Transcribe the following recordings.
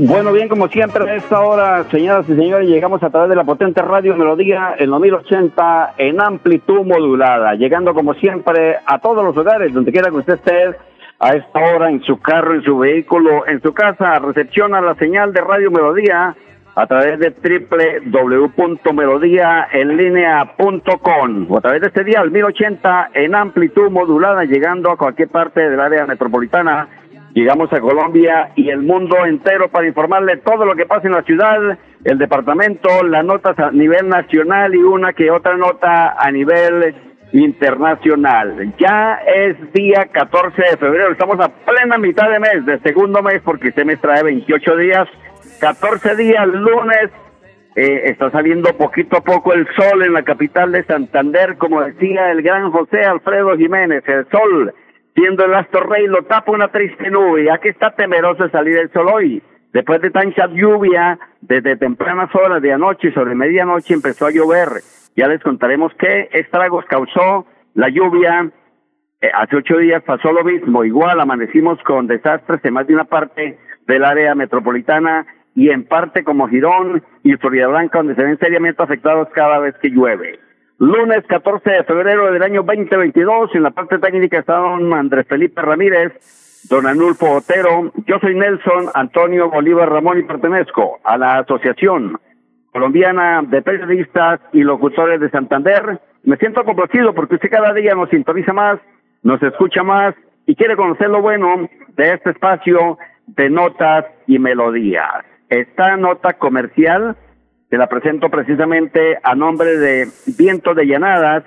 Bueno, bien, como siempre, a esta hora, señoras y señores, llegamos a través de la potente radio Melodía en los 1080 en amplitud modulada, llegando como siempre a todos los hogares, donde quiera que usted esté, a esta hora, en su carro, en su vehículo, en su casa, recepciona la señal de Radio Melodía a través de www.melodíaenlínea.com o a través de este día, el 1080 en amplitud modulada, llegando a cualquier parte del área metropolitana Llegamos a Colombia y el mundo entero para informarle todo lo que pasa en la ciudad, el departamento, las notas a nivel nacional y una que otra nota a nivel internacional. Ya es día 14 de febrero, estamos a plena mitad de mes, de segundo mes, porque este mes trae 28 días, 14 días, lunes, eh, está saliendo poquito a poco el sol en la capital de Santander, como decía el gran José Alfredo Jiménez, el sol siendo el astro rey lo tapa una triste nube, ya que está temeroso salir el sol hoy. Después de tanta lluvia, desde tempranas horas de anoche sobre medianoche empezó a llover. Ya les contaremos qué estragos causó la lluvia. Eh, hace ocho días pasó lo mismo. Igual amanecimos con desastres en más de una parte del área metropolitana y en parte como Girón y Florida Blanca, donde se ven seriamente afectados cada vez que llueve. Lunes 14 de febrero del año 2022, en la parte técnica está don Andrés Felipe Ramírez, don Anulfo Otero, yo soy Nelson Antonio Bolívar Ramón y pertenezco a la Asociación Colombiana de Periodistas y Locutores de Santander. Me siento complacido porque usted cada día nos sintoniza más, nos escucha más y quiere conocer lo bueno de este espacio de notas y melodías. Esta nota comercial se la presento precisamente a nombre de Viento de Llanadas,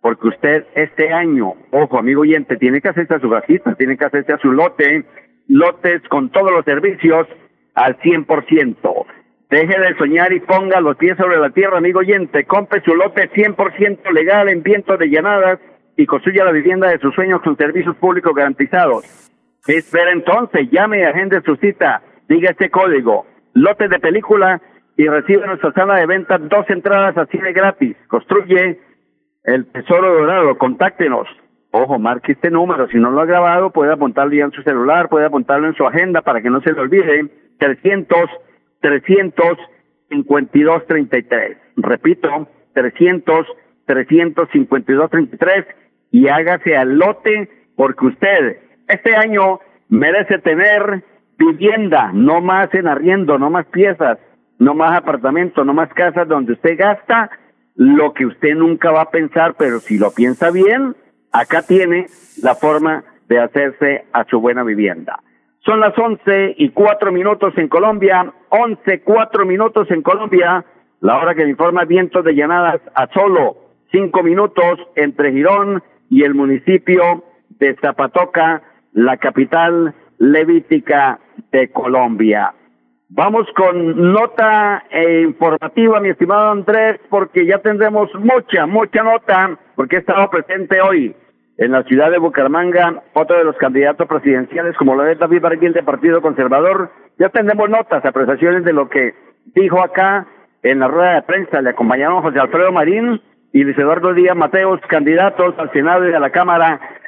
porque usted este año, ojo amigo oyente, tiene que hacerse a su casita, tiene que hacerse a su lote, lotes con todos los servicios al 100%. Deje de soñar y ponga los pies sobre la tierra, amigo oyente. Compre su lote 100% legal en Viento de Llanadas y construya la vivienda de sus sueños con servicios públicos garantizados. Espera entonces, llame y agende su cita. Diga este código. Lote de película y recibe nuestra sala de ventas dos entradas a cine gratis. Construye el Tesoro Dorado. Contáctenos. Ojo, marque este número. Si no lo ha grabado, puede apuntarlo ya en su celular, puede apuntarlo en su agenda para que no se le olvide. 300 300 52 33. Repito, 300 352 33 y hágase al lote porque usted este año merece tener vivienda, no más en arriendo, no más piezas no más apartamentos, no más casas donde usted gasta lo que usted nunca va a pensar, pero si lo piensa bien, acá tiene la forma de hacerse a su buena vivienda. Son las once y cuatro minutos en Colombia, once cuatro minutos en Colombia, la hora que me informa Vientos de Llanadas a solo cinco minutos entre Girón y el municipio de Zapatoca, la capital levítica de Colombia. Vamos con nota eh, informativa, mi estimado Andrés, porque ya tendremos mucha, mucha nota, porque he estado presente hoy en la ciudad de Bucaramanga, otro de los candidatos presidenciales, como lo es David Barguil del Partido Conservador. Ya tendremos notas, apreciaciones de lo que dijo acá en la rueda de prensa. Le acompañaron José Alfredo Marín y Luis Eduardo Díaz Mateos, candidatos al Senado y a la Cámara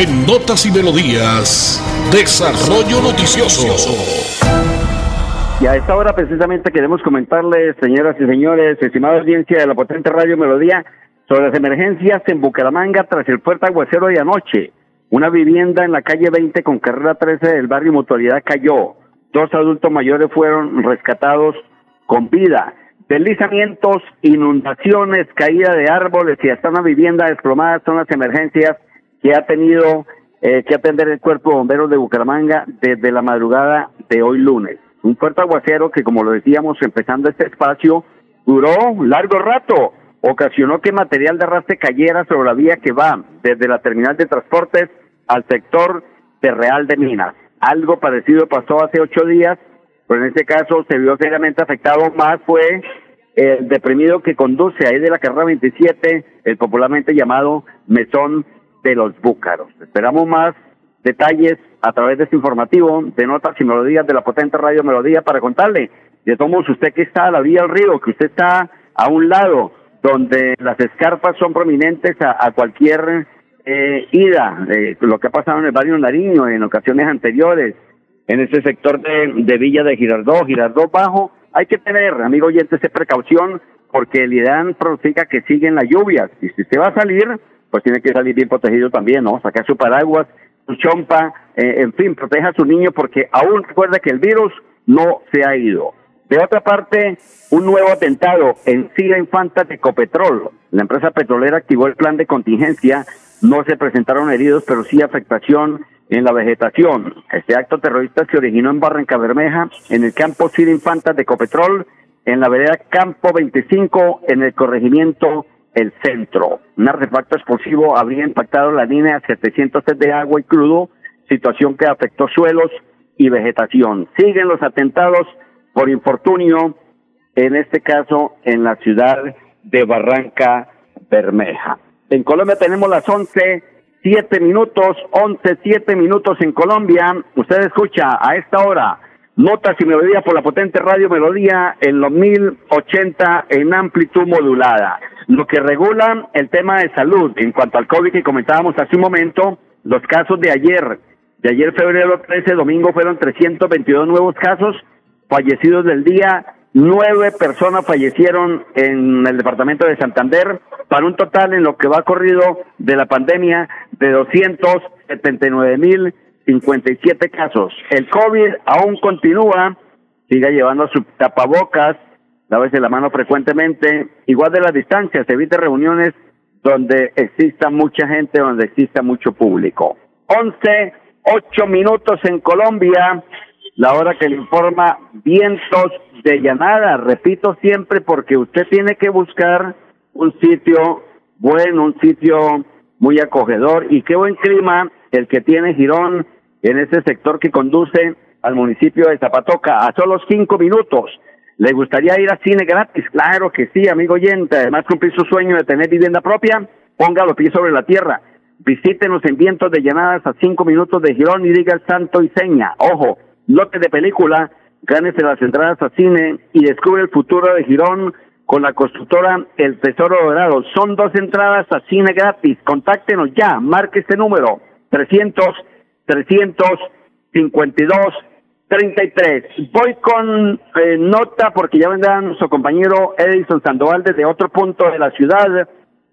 En Notas y Melodías, Desarrollo Noticioso. Y a esta hora precisamente queremos comentarles, señoras y señores, estimada audiencia de la potente Radio Melodía, sobre las emergencias en Bucaramanga tras el fuerte aguacero de anoche. Una vivienda en la calle 20 con carrera 13 del barrio Mutualidad cayó. Dos adultos mayores fueron rescatados con vida. Deslizamientos, inundaciones, caída de árboles y hasta una vivienda desplomada son las emergencias que ha tenido eh, que atender el cuerpo de bomberos de Bucaramanga desde la madrugada de hoy lunes. Un fuerte aguacero que, como lo decíamos, empezando este espacio, duró un largo rato. Ocasionó que material de arrastre cayera sobre la vía que va desde la terminal de transportes al sector de Real de Minas. Algo parecido pasó hace ocho días, pero en este caso se vio seriamente afectado más fue el deprimido que conduce ahí de la carrera 27, el popularmente llamado Mesón de los Búcaros. Esperamos más detalles a través de este informativo de notas y melodías de la potente radio Melodía para contarle de todos usted que está a la vía del río, que usted está a un lado donde las escarpas son prominentes a, cualquier eh, ida, de lo que ha pasado en el barrio Nariño en ocasiones anteriores, en ese sector de, de Villa de Girardó, Girardó Bajo, hay que tener, amigo oyente, esa precaución porque el IDAN pronostica que siguen las lluvias y si usted va a salir, pues tiene que salir bien protegido también, ¿no? Sacar su paraguas, chompa, eh, en fin, proteja a su niño porque aún recuerda que el virus no se ha ido. De otra parte, un nuevo atentado en Siga Infanta de Ecopetrol. La empresa petrolera activó el plan de contingencia. No se presentaron heridos, pero sí afectación en la vegetación. Este acto terrorista se originó en Barranca Bermeja, en el campo Siga Infanta de Ecopetrol, en la vereda Campo 25, en el corregimiento el centro. Un artefacto explosivo habría impactado la línea a 700 de agua y crudo, situación que afectó suelos y vegetación. Siguen los atentados por infortunio, en este caso en la ciudad de Barranca Bermeja. En Colombia tenemos las 11, 7 minutos, 11, 7 minutos en Colombia. Usted escucha a esta hora Notas y melodía por la potente radio Melodía en los 1080 en amplitud modulada. Lo que regula el tema de salud en cuanto al COVID que comentábamos hace un momento, los casos de ayer, de ayer febrero 13, domingo fueron 322 nuevos casos, fallecidos del día, nueve personas fallecieron en el departamento de Santander, para un total en lo que va corrido de la pandemia de 279 mil 57 casos. El COVID aún continúa, siga llevando su tapabocas, lávese la mano frecuentemente, igual de las distancias, evite reuniones donde exista mucha gente, donde exista mucho público. 11, 8 minutos en Colombia, la hora que le informa vientos de llanada, repito siempre porque usted tiene que buscar un sitio bueno, un sitio muy acogedor y qué buen clima el que tiene Girón en ese sector que conduce al municipio de Zapatoca a solo cinco minutos. ¿Le gustaría ir a cine gratis? Claro que sí, amigo oyente. Además, cumplir su sueño de tener vivienda propia, ponga los pies sobre la tierra. Visítenos en vientos de llanadas a cinco minutos de Girón y diga el santo y seña. Ojo, lote de película, gánese las entradas a cine y descubre el futuro de Girón con la constructora El Tesoro Dorado. Son dos entradas a cine gratis. Contáctenos ya, marque este número, 300 352 33. Voy con eh, nota porque ya vendrá nuestro compañero Edison Sandoval desde otro punto de la ciudad.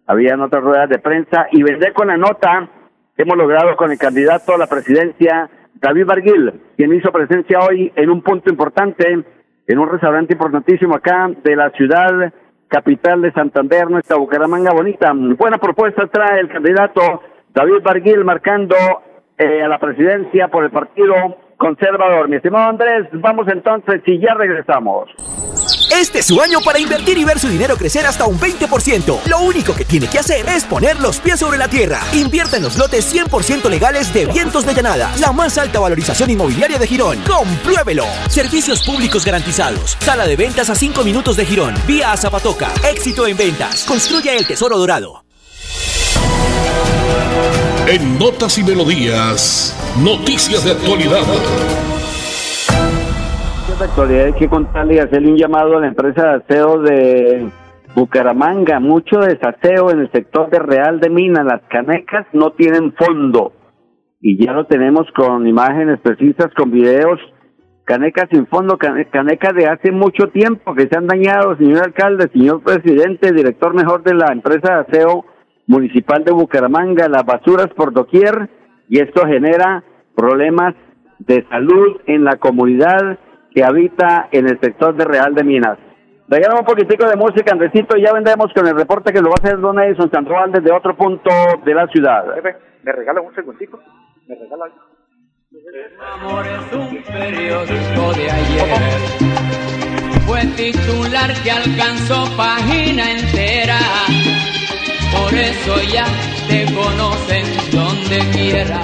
Había otras ruedas de prensa y vendré con la nota que hemos logrado con el candidato a la presidencia, David Barguil, quien hizo presencia hoy en un punto importante, en un restaurante importantísimo acá de la ciudad capital de Santander, nuestra Bucaramanga bonita. Buena propuesta trae el candidato David Barguil marcando eh, a la presidencia por el Partido Conservador. Mi estimado Andrés, vamos entonces y ya regresamos. Este es su año para invertir y ver su dinero crecer hasta un 20%. Lo único que tiene que hacer es poner los pies sobre la tierra. Invierta en los lotes 100% legales de Vientos de Llanada, la más alta valorización inmobiliaria de Girón. Compruébelo. Servicios públicos garantizados. Sala de ventas a 5 minutos de Girón. Vía a Zapatoca. Éxito en ventas. Construya el tesoro dorado. En Notas y Melodías, noticias de actualidad. De actualidad hay que contarle y hacerle un llamado a la empresa de aseo de Bucaramanga. Mucho desaseo en el sector de Real de Mina. Las canecas no tienen fondo. Y ya lo tenemos con imágenes precisas, con videos canecas sin fondo, canecas de hace mucho tiempo que se han dañado, señor alcalde, señor presidente, director mejor de la empresa de aseo municipal de Bucaramanga, las basuras por doquier y esto genera problemas de salud en la comunidad que habita en el sector de Real de Minas. Regalamos un poquitico de música, Andresito, y ya vendremos con el reporte que lo va a hacer Don Edison Sandoval desde otro punto de la ciudad. ¿Me regala un segundito? ¿Me regala el amor es un periódico de ayer. Fue titular que alcanzó página entera. Ya te conocen donde quiera.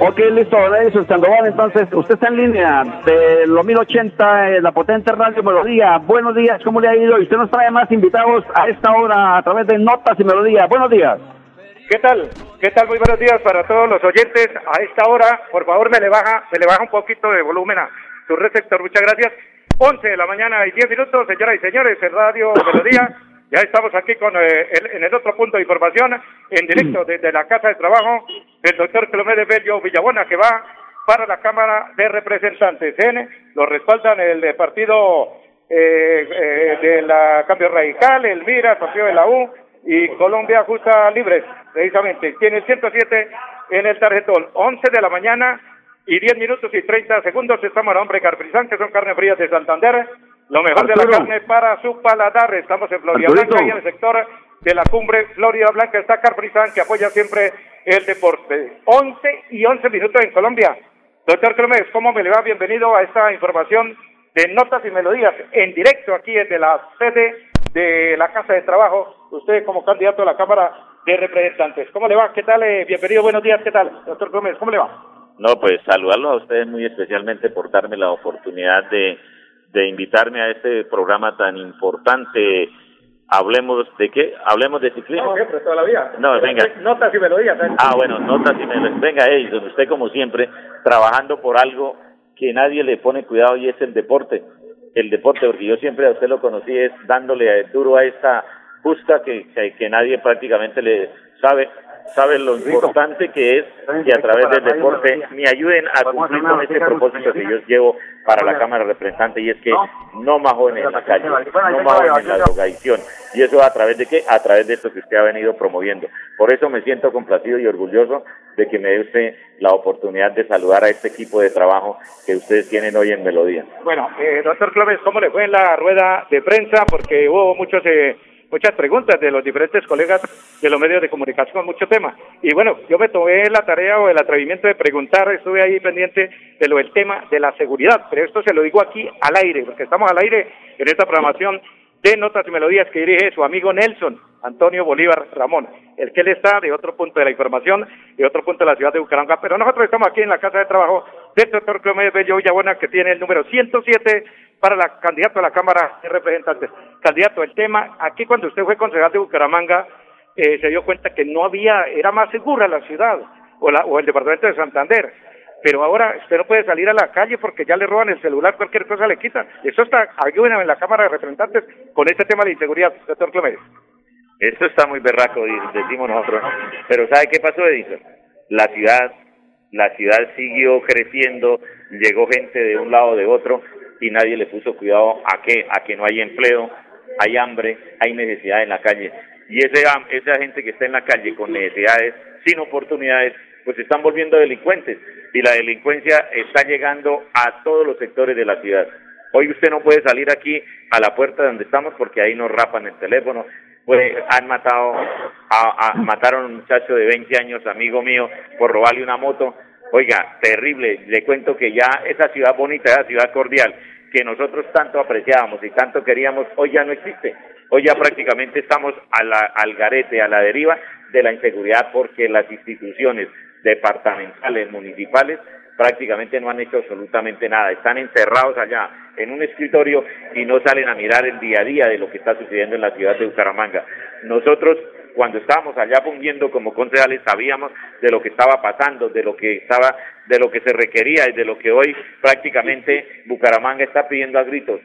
Ok, listo, Edison Sandoval. Entonces, usted está en línea de los 1080, la potente radio Melodía. Buenos días, ¿cómo le ha ido? Y usted nos trae más invitados a esta hora a través de Notas y Melodía. Buenos días. ¿Qué tal? ¿Qué tal? Muy buenos días para todos los oyentes. A esta hora, por favor, me le baja, me le baja un poquito de volumen a su receptor. Muchas gracias. 11 de la mañana y 10 minutos, señoras y señores, en Radio Melodía. Ya estamos aquí con eh, en el otro punto de información, en directo desde la Casa de Trabajo del doctor Clemente Bello Villabona, que va para la Cámara de Representantes. ¿eh? Lo respaldan el partido eh, eh, de la Cambio Radical, el MIRA, partido de la U, y Colombia Justa Libres, precisamente. Tiene 107 en el tarjetón. 11 de la mañana y 10 minutos y 30 segundos. Estamos a nombre Carprizán, que son carnes frías de Santander. Lo mejor de la carne para su paladar. Estamos en Florida Blanca y en el sector de la cumbre Florida Blanca está Carprizán, que apoya siempre el deporte. 11 y 11 minutos en Colombia. Doctor Clemés, ¿cómo me le va? Bienvenido a esta información de Notas y Melodías en directo aquí desde la sede de la Casa de Trabajo, usted como candidato a la Cámara de Representantes. ¿Cómo le va? ¿Qué tal? Eh, bienvenido, buenos días, ¿qué tal? Doctor Gómez, ¿cómo le va? No, pues saludarlos a ustedes muy especialmente por darme la oportunidad de, de invitarme a este programa tan importante. Hablemos de qué? Hablemos de ciclismo. No, siempre, toda la vida. No, venga. Notas y melodías. ¿eh? Ah, bueno, notas y melodías. Venga, donde usted como siempre, trabajando por algo que nadie le pone cuidado y es el deporte el deporte, porque yo siempre a usted lo conocí es dándole duro a esta justa que, que, nadie prácticamente le sabe sabe lo importante que es que a través del deporte me ayuden a cumplir con ese propósito que yo llevo para la Cámara de Representantes y es que no más jóvenes en la calle, no más jóvenes en la drogadicción. Y eso a través de qué? A través de esto que usted ha venido promoviendo. Por eso me siento complacido y orgulloso de que me dé usted la oportunidad de saludar a este equipo de trabajo que ustedes tienen hoy en Melodía. Bueno, eh, doctor Clóvis, ¿cómo le fue en la rueda de prensa? Porque hubo muchos... Eh, muchas preguntas de los diferentes colegas de los medios de comunicación, mucho tema. Y bueno, yo me tomé la tarea o el atrevimiento de preguntar, estuve ahí pendiente de lo del tema de la seguridad, pero esto se lo digo aquí al aire, porque estamos al aire en esta programación de Notas y Melodías que dirige su amigo Nelson Antonio Bolívar Ramón, el que él está de otro punto de la información, de otro punto de la ciudad de Bucaramanga, pero nosotros estamos aquí en la casa de trabajo del doctor Clemente Bello Villabuena, que tiene el número 107 para la candidato a la Cámara de Representantes. Candidato, el tema, aquí cuando usted fue concejal de Bucaramanga, eh, se dio cuenta que no había, era más segura la ciudad o, la, o el departamento de Santander pero ahora usted no puede salir a la calle porque ya le roban el celular, cualquier cosa le quitan. Eso está, ayúdenme en la Cámara de Representantes con este tema de inseguridad, doctor Clemente. Esto está muy berraco, decimos nosotros, Pero ¿sabe qué pasó, Edison? La ciudad, la ciudad siguió creciendo, llegó gente de un lado de otro y nadie le puso cuidado a que, a que no hay empleo, hay hambre, hay necesidad en la calle. Y ese, esa gente que está en la calle con necesidades, sin oportunidades, pues están volviendo delincuentes y la delincuencia está llegando a todos los sectores de la ciudad. Hoy usted no puede salir aquí a la puerta donde estamos porque ahí nos rapan el teléfono, pues han matado, a, mataron a un muchacho de 20 años, amigo mío, por robarle una moto. Oiga, terrible, le cuento que ya esa ciudad bonita, esa ciudad cordial, que nosotros tanto apreciábamos y tanto queríamos, hoy ya no existe. Hoy ya prácticamente estamos a la, al garete, a la deriva de la inseguridad porque las instituciones departamentales, municipales, prácticamente no han hecho absolutamente nada. Están encerrados allá en un escritorio y no salen a mirar el día a día de lo que está sucediendo en la ciudad de Bucaramanga. Nosotros cuando estábamos allá fungiendo como concejales sabíamos de lo que estaba pasando, de lo que estaba, de lo que se requería y de lo que hoy prácticamente Bucaramanga está pidiendo a gritos.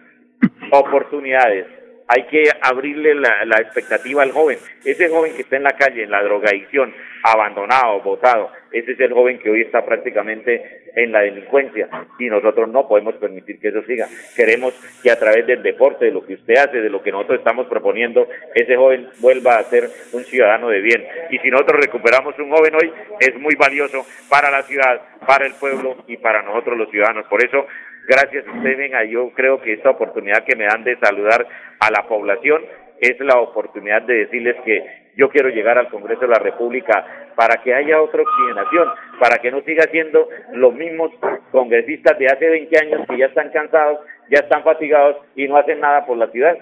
Oportunidades, hay que abrirle la, expectativa al joven. Ese joven que está en la calle, en la drogadicción, abandonado, botado, ese es el joven que hoy está prácticamente en la delincuencia y nosotros no podemos permitir que eso siga. Queremos que a través del deporte, de lo que usted hace, de lo que nosotros estamos proponiendo, ese joven vuelva a ser un ciudadano de bien. Y si nosotros recuperamos un joven hoy, es muy valioso para la ciudad, para el pueblo y para nosotros los ciudadanos. Por eso gracias a usted, venga, yo creo que esta oportunidad que me dan de saludar a la población es la oportunidad de decirles que yo quiero llegar al Congreso de la República para que haya otra oxigenación, para que no siga siendo los mismos congresistas de hace 20 años que ya están cansados, ya están fatigados y no hacen nada por la ciudad.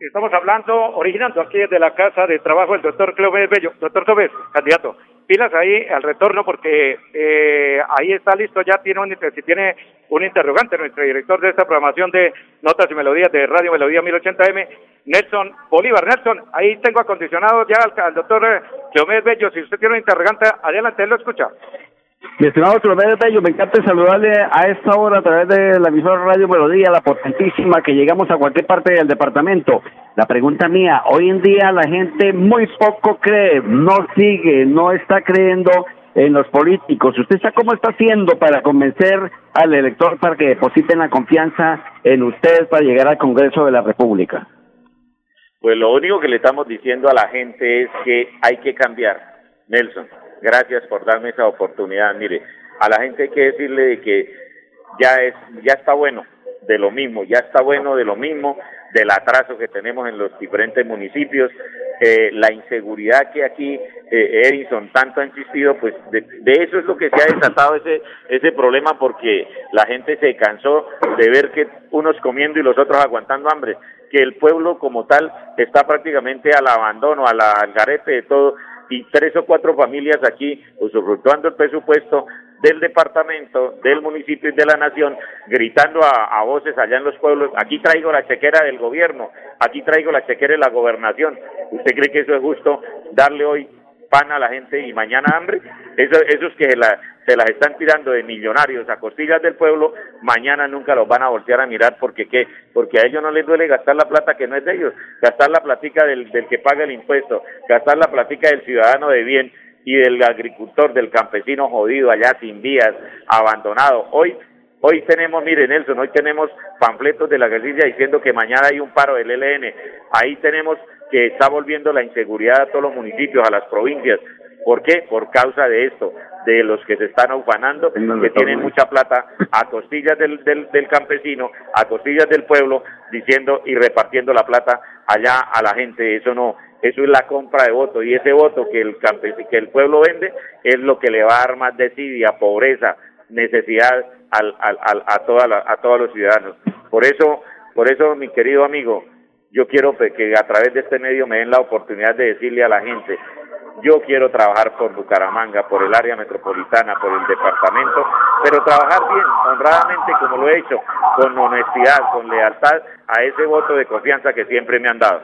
Estamos hablando, originando aquí de la Casa de Trabajo el doctor Clóvis Bello. Doctor Clóvis, candidato, pilas ahí al retorno porque eh, ahí está listo, ya tiene un, si tiene un interrogante nuestro director de esta programación de Notas y Melodías de Radio Melodía 1080M, Nelson Bolívar. Nelson, ahí tengo acondicionado ya al, doctor Clóvis Bello. Si usted tiene un interrogante, adelante, él lo escucha. Mi estimado Clomer Bello, me encanta saludarle a esta hora a través de la emisora Radio Melodía, la potentísima, que llegamos a cualquier parte del departamento. La pregunta mía, hoy en día la gente muy poco cree, no sigue, no está creyendo en los políticos. ¿Usted sabe cómo está haciendo para convencer al elector para que depositen la confianza en usted para llegar al Congreso de la República? Pues lo único que le estamos diciendo a la gente es que hay que cambiar, Nelson Gracias por darme esa oportunidad. Mire, a la gente hay que decirle que ya es, ya está bueno de lo mismo, ya está bueno de lo mismo, del atraso que tenemos en los diferentes municipios, eh, la inseguridad que aquí eh, Edison tanto ha insistido, pues de, eso es lo que se ha desatado ese ese problema porque la gente se cansó de ver que unos comiendo y los otros aguantando hambre, que el pueblo como tal está prácticamente al abandono, al garete de todo y tres o cuatro familias aquí usufructuando el presupuesto del departamento, del municipio y de la nación, gritando a, voces allá en los pueblos, aquí traigo la chequera del gobierno, aquí traigo la chequera de la gobernación. ¿Usted cree que eso es justo darle hoy pan a la gente y mañana hambre? Eso, esos que la, se las están tirando de millonarios a costillas del pueblo, mañana nunca los van a voltear a mirar porque qué, porque a ellos no les duele gastar la plata que no es de ellos, gastar la platica del, del que paga el impuesto, gastar la platica del ciudadano de bien y del agricultor, del campesino jodido allá sin vías, abandonado. Hoy Hoy tenemos, mire Nelson, hoy tenemos panfletos de la guerrilla diciendo que mañana hay un paro del ELN. Ahí tenemos que está volviendo la inseguridad a todos los municipios, a las provincias. ¿Por qué? Por causa de esto, de los que se están ufanando, que tienen mucha plata a costillas del, del, del, campesino, a costillas del pueblo, diciendo y repartiendo la plata allá a la gente. Eso no, eso es la compra de votos y ese voto que el campesino, que el pueblo vende es lo que le va a dar más desidia, pobreza, necesidad al, al, al, a, toda la, a todos los ciudadanos. Por eso, por eso, mi querido amigo, yo quiero que a través de este medio me den la oportunidad de decirle a la gente, yo quiero trabajar por Bucaramanga, por el área metropolitana, por el departamento, pero trabajar bien, honradamente, como lo he hecho, con honestidad, con lealtad a ese voto de confianza que siempre me han dado.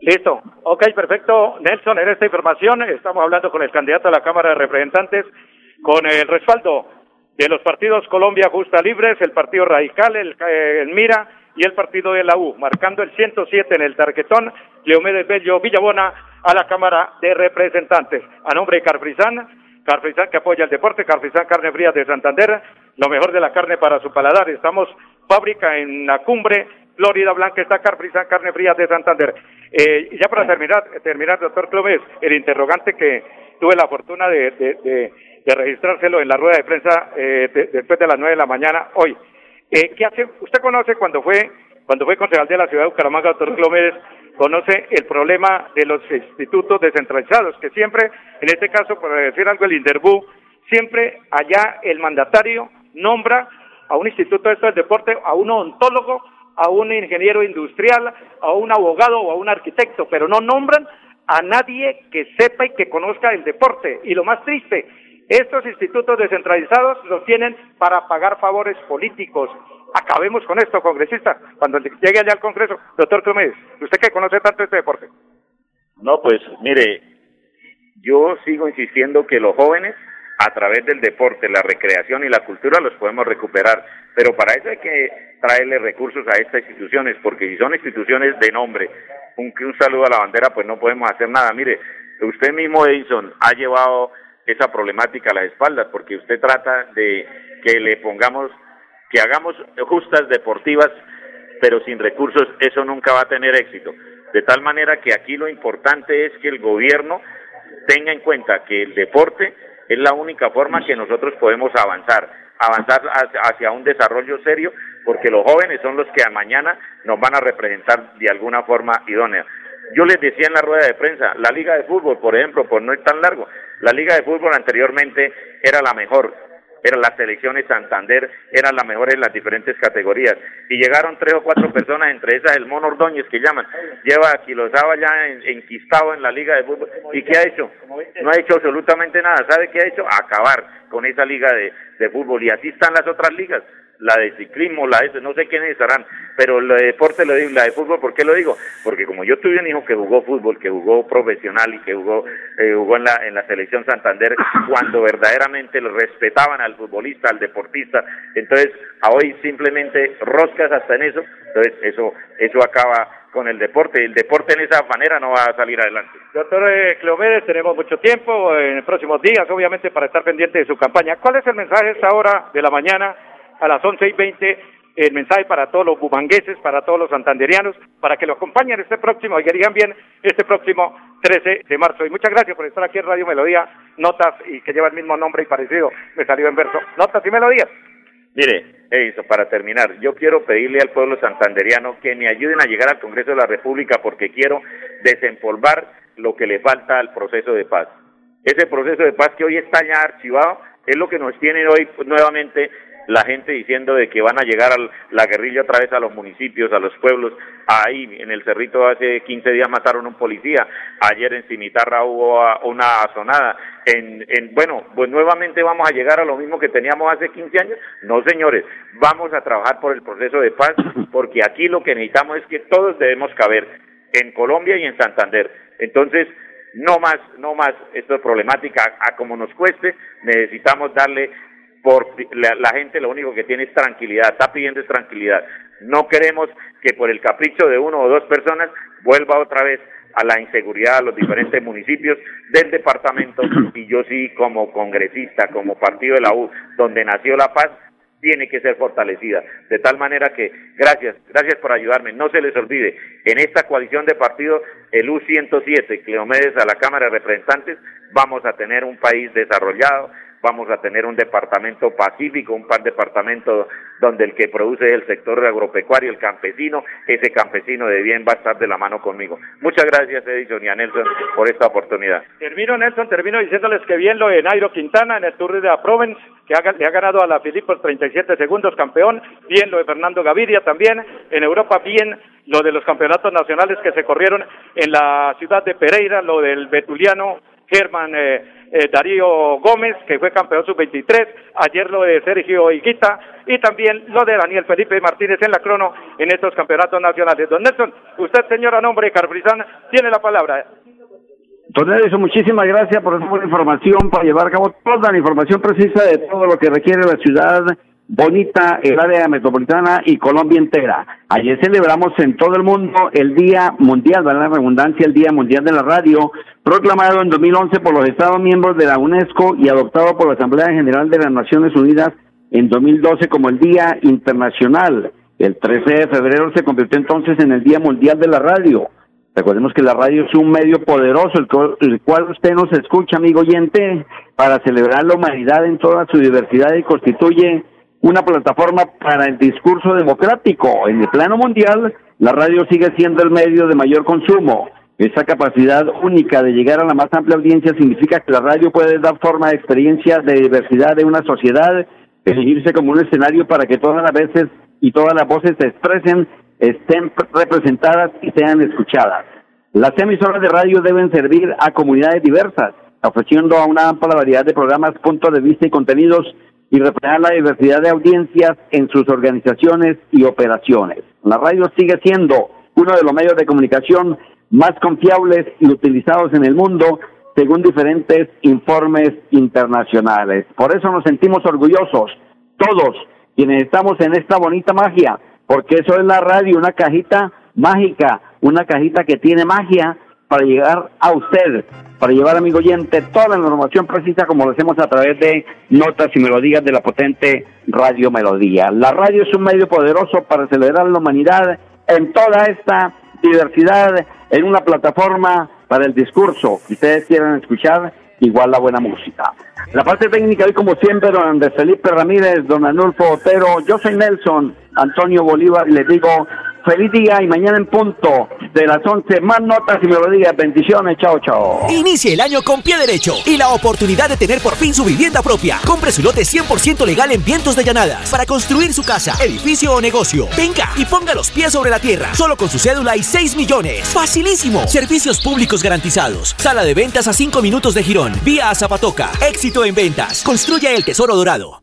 Listo. Ok, perfecto. Nelson, en esta información estamos hablando con el candidato a la Cámara de Representantes con el respaldo de los partidos Colombia Justa Libres, el Partido Radical, el, eh, el Mira y el partido de la U, marcando el 107 en el tarquetón, Leomedes Bello Villabona a la Cámara de Representantes. A nombre de Carfrizán, Carfrizán que apoya el deporte, Carfrizán Carne Fría de Santander, lo mejor de la carne para su paladar. Estamos fábrica en la cumbre, Florida Blanca, está Carfrizán Carne Fría de Santander. Eh, ya para terminar, terminar, doctor Clóvis, el interrogante que tuve la fortuna de, de, de, de registrárselo en la rueda de prensa eh, después de las nueve de la mañana hoy. Eh, ¿Qué hace? Usted conoce cuando fue cuando fue concejal de la ciudad de Bucaramanga, doctor Clómedes, conoce el problema de los institutos descentralizados, que siempre, en este caso, por decir algo, el INDERBU, siempre allá el mandatario nombra a un instituto de esto del deporte, a un odontólogo, a un ingeniero industrial, a un abogado o a un arquitecto, pero no nombran a nadie que sepa y que conozca el deporte. Y lo más triste, estos institutos descentralizados los tienen para pagar favores políticos. Acabemos con esto, congresista. Cuando llegue allá al Congreso, doctor Clómedes, usted que conoce tanto este deporte. No, pues mire, yo sigo insistiendo que los jóvenes a través del deporte, la recreación y la cultura los podemos recuperar. Pero para eso hay que traerle recursos a estas instituciones, porque si son instituciones de nombre, un, un saludo a la bandera, pues no podemos hacer nada. Mire, usted mismo, Edison, ha llevado esa problemática a las espaldas, porque usted trata de que le pongamos, que hagamos justas deportivas, pero sin recursos, eso nunca va a tener éxito. De tal manera que aquí lo importante es que el gobierno tenga en cuenta que el deporte es la única forma que nosotros podemos avanzar, avanzar hacia un desarrollo serio, porque los jóvenes son los que a mañana nos van a representar de alguna forma idónea. Yo les decía en la rueda de prensa, la liga de fútbol, por ejemplo, por no es tan largo, la liga de fútbol anteriormente era la mejor, eran las selecciones Santander, eran las mejores en las diferentes categorías. Y llegaron tres o cuatro personas, entre esas el Mono Ordóñez que llaman, lleva Quilosaba ya enquistado en la liga de fútbol. ¿Y qué ha hecho? No ha hecho absolutamente nada. ¿Sabe qué ha hecho? Acabar con esa liga de, de fútbol. Y así están las otras ligas la de ciclismo, la de no sé quiénes estarán, pero la de deporte lo digo, la de fútbol, ¿por qué lo digo? Porque como yo tuve un hijo que jugó fútbol, que jugó profesional y que jugó eh, jugó en la en la selección Santander, cuando verdaderamente lo respetaban al futbolista, al deportista, entonces a hoy simplemente roscas hasta en eso, entonces eso eso acaba con el deporte. El deporte en esa manera no va a salir adelante. Doctor eh, Cleomedes, tenemos mucho tiempo en los próximos días, obviamente, para estar pendiente de su campaña. ¿Cuál es el mensaje a esta hora de la mañana a las once y veinte el mensaje para todos los bumangueses, para todos los santanderianos, para que lo acompañen este próximo, y que digan bien, este próximo 13 de marzo. Y muchas gracias por estar aquí en Radio Melodía, Notas, y que lleva el mismo nombre y parecido, me salió en verso, Notas y Melodías. Mire, eso, para terminar, yo quiero pedirle al pueblo santanderiano que me ayuden a llegar al Congreso de la República porque quiero desempolvar lo que le falta al proceso de paz. Ese proceso de paz que hoy está ya archivado es lo que nos tiene hoy nuevamente la gente diciendo de que van a llegar a la guerrilla otra vez a los municipios, a los pueblos. Ahí en el Cerrito hace 15 días mataron un policía, ayer en Cimitarra hubo una azonada. En, en, bueno, pues nuevamente vamos a llegar a lo mismo que teníamos hace 15 años. No, señores, vamos a trabajar por el proceso de paz, porque aquí lo que necesitamos es que todos debemos caber en Colombia y en Santander. Entonces, no más, no más, esto es problemática, a como nos cueste, necesitamos darle por la, gente lo único que tiene es tranquilidad, está pidiendo es tranquilidad. No queremos que por el capricho de uno o dos personas vuelva otra vez a la inseguridad a los diferentes municipios del departamento y yo sí como congresista, como partido de la U, donde nació la paz, tiene que ser fortalecida. De tal manera que, gracias, gracias por ayudarme. No se les olvide, en esta coalición de partidos, el U107, Cleomedes a la Cámara de Representantes, vamos a tener un país desarrollado, vamos a tener un departamento pacífico, un pan departamento donde el que produce el sector agropecuario, el campesino, ese campesino de bien va a estar de la mano conmigo. Muchas gracias Edison y a Nelson por esta oportunidad. Termino Nelson, termino diciéndoles que bien lo de Nairo Quintana en el Tour de la Provence, que ha, le ha ganado a la Filipos 37 segundos campeón, bien lo de Fernando Gaviria también, en Europa bien lo de los campeonatos nacionales que se corrieron en la ciudad de Pereira, lo del Betuliano Germán eh, eh, Darío Gómez, que fue campeón sub-23, ayer lo de Sergio Higuita y también lo de Daniel Felipe Martínez en la crono en estos campeonatos nacionales. Don Nelson, usted, señora nombre Carfrizán, tiene la palabra. Don Nelson, muchísimas gracias por esa información, para llevar a cabo toda la información precisa de todo lo que requiere la ciudad bonita, el área metropolitana y Colombia entera. Ayer celebramos en todo el mundo el Día Mundial, ¿verdad? La redundancia, el Día Mundial de la Radio, proclamado en 2011 por los Estados miembros de la UNESCO y adoptado por la Asamblea General de las Naciones Unidas en 2012 como el Día Internacional. El 13 de febrero se convirtió entonces en el Día Mundial de la Radio. Recordemos que la radio es un medio poderoso, el cual usted nos escucha, amigo oyente, para celebrar la humanidad en toda su diversidad y constituye una plataforma para el discurso democrático. En el plano mundial, la radio sigue siendo el medio de mayor consumo. Esa capacidad única de llegar a la más amplia audiencia significa que la radio puede dar forma a experiencias de diversidad de una sociedad, elegirse como un escenario para que todas las veces y todas las voces se expresen, estén representadas y sean escuchadas. Las emisoras de radio deben servir a comunidades diversas, ofreciendo a una amplia variedad de programas, puntos de vista y contenidos y reflejar la diversidad de audiencias en sus organizaciones y operaciones. La radio sigue siendo uno de los medios de comunicación más confiables y utilizados en el mundo, según diferentes informes internacionales. Por eso nos sentimos orgullosos, todos quienes estamos en esta bonita magia, porque eso es la radio, una cajita mágica, una cajita que tiene magia para llegar a usted, para llevar, amigo oyente, toda la información precisa como lo hacemos a través de notas y melodías de la potente Radio Melodía. La radio es un medio poderoso para acelerar la humanidad en toda esta diversidad, en una plataforma para el discurso que ustedes quieran escuchar, igual la buena música. La parte técnica hoy, como siempre, don Andrés Felipe Ramírez, don Anulfo Otero, yo soy Nelson Antonio Bolívar y les digo Feliz día y mañana en punto de las 11 más notas y melodías. Bendiciones, chao, chao. Inicie el año con pie derecho y la oportunidad de tener por fin su vivienda propia. Compre su lote 100% legal en Vientos de Llanadas para construir su casa, edificio o negocio. Venga y ponga los pies sobre la tierra, solo con su cédula y 6 millones. Facilísimo. Servicios públicos garantizados. Sala de ventas a 5 minutos de Girón. Vía a Zapatoca. Éxito en ventas. Construya el tesoro dorado.